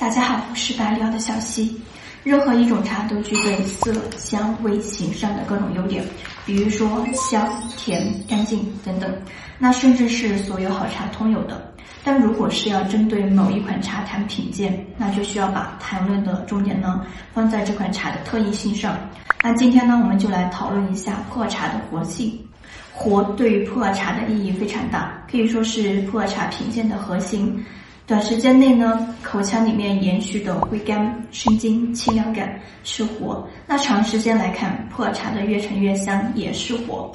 大家好，我是百聊的小溪。任何一种茶都具备色、香、味、形上的各种优点，比如说香、甜、干净等等，那甚至是所有好茶通有的。但如果是要针对某一款茶谈品鉴，那就需要把谈论的重点呢放在这款茶的特异性上。那今天呢，我们就来讨论一下普洱茶的活性。活对于普洱茶的意义非常大，可以说是普洱茶品鉴的核心。短时间内呢，口腔里面延续的回甘、生津、清凉感是活；那长时间来看，普洱茶的越陈越香也是活。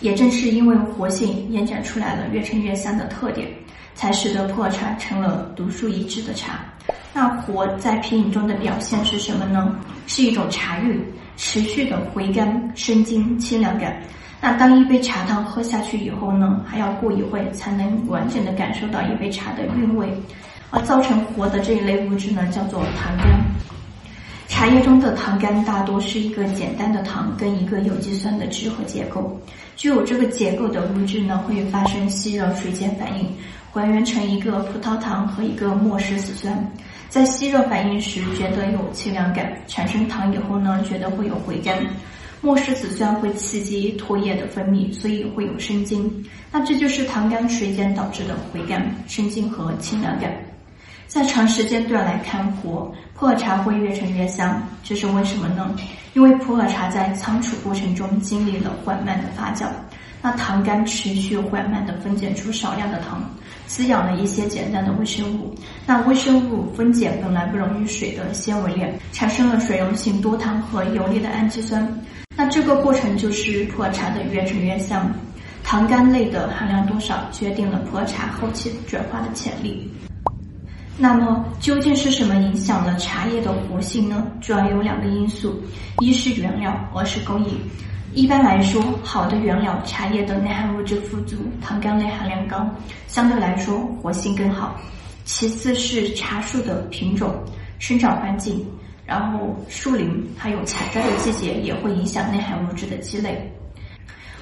也正是因为活性延展出来了越陈越香的特点，才使得破茶成了独树一帜的茶。那活在品饮中的表现是什么呢？是一种茶韵，持续的回甘、生津、清凉感。那当一杯茶汤喝下去以后呢，还要过一会才能完整的感受到一杯茶的韵味，而造成活的这一类物质呢，叫做糖苷。茶叶中的糖苷大多是一个简单的糖跟一个有机酸的聚合结构，具有这个结构的物质呢，会发生吸热水解反应，还原成一个葡萄糖和一个莫石死酸。在吸热反应时，觉得有清凉感；产生糖以后呢，觉得会有回甘。莫石子酸会刺激唾液的分泌，所以会有生津。那这就是糖苷水碱导致的回甘、生津和清凉感。在长时间段来看，活普洱茶会越陈越香，这是为什么呢？因为普洱茶在仓储过程中经历了缓慢的发酵，那糖苷持续缓慢的分解出少量的糖，滋养了一些简单的微生物。那微生物分解本来不溶于水的纤维链，产生了水溶性多糖和游离的氨基酸。那这个过程就是普洱茶的越陈越香，糖苷类的含量多少决定了普洱茶后期转化的潜力。那么究竟是什么影响了茶叶的活性呢？主要有两个因素，一是原料，二是工艺。一般来说，好的原料茶叶的内含物质富足，糖苷类含量高，相对来说活性更好。其次是茶树的品种、生长环境。然后树林还有采摘的季节也会影响内含物质的积累，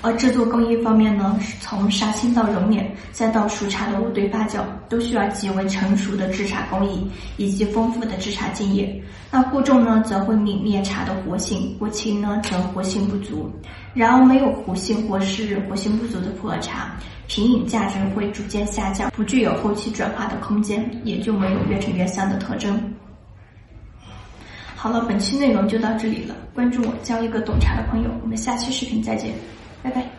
而制作工艺方面呢，从杀青到揉捻，再到熟茶的五堆发酵，都需要极为成熟的制茶工艺以及丰富的制茶经验。那过重呢，则会泯灭茶的活性；过轻呢，则活性不足。然而，没有活性或是活性不足的普洱茶，品饮价值会逐渐下降，不具有后期转化的空间，也就没有越陈越香的特征。好了，本期内容就到这里了。关注我，交一个懂茶的朋友。我们下期视频再见，拜拜。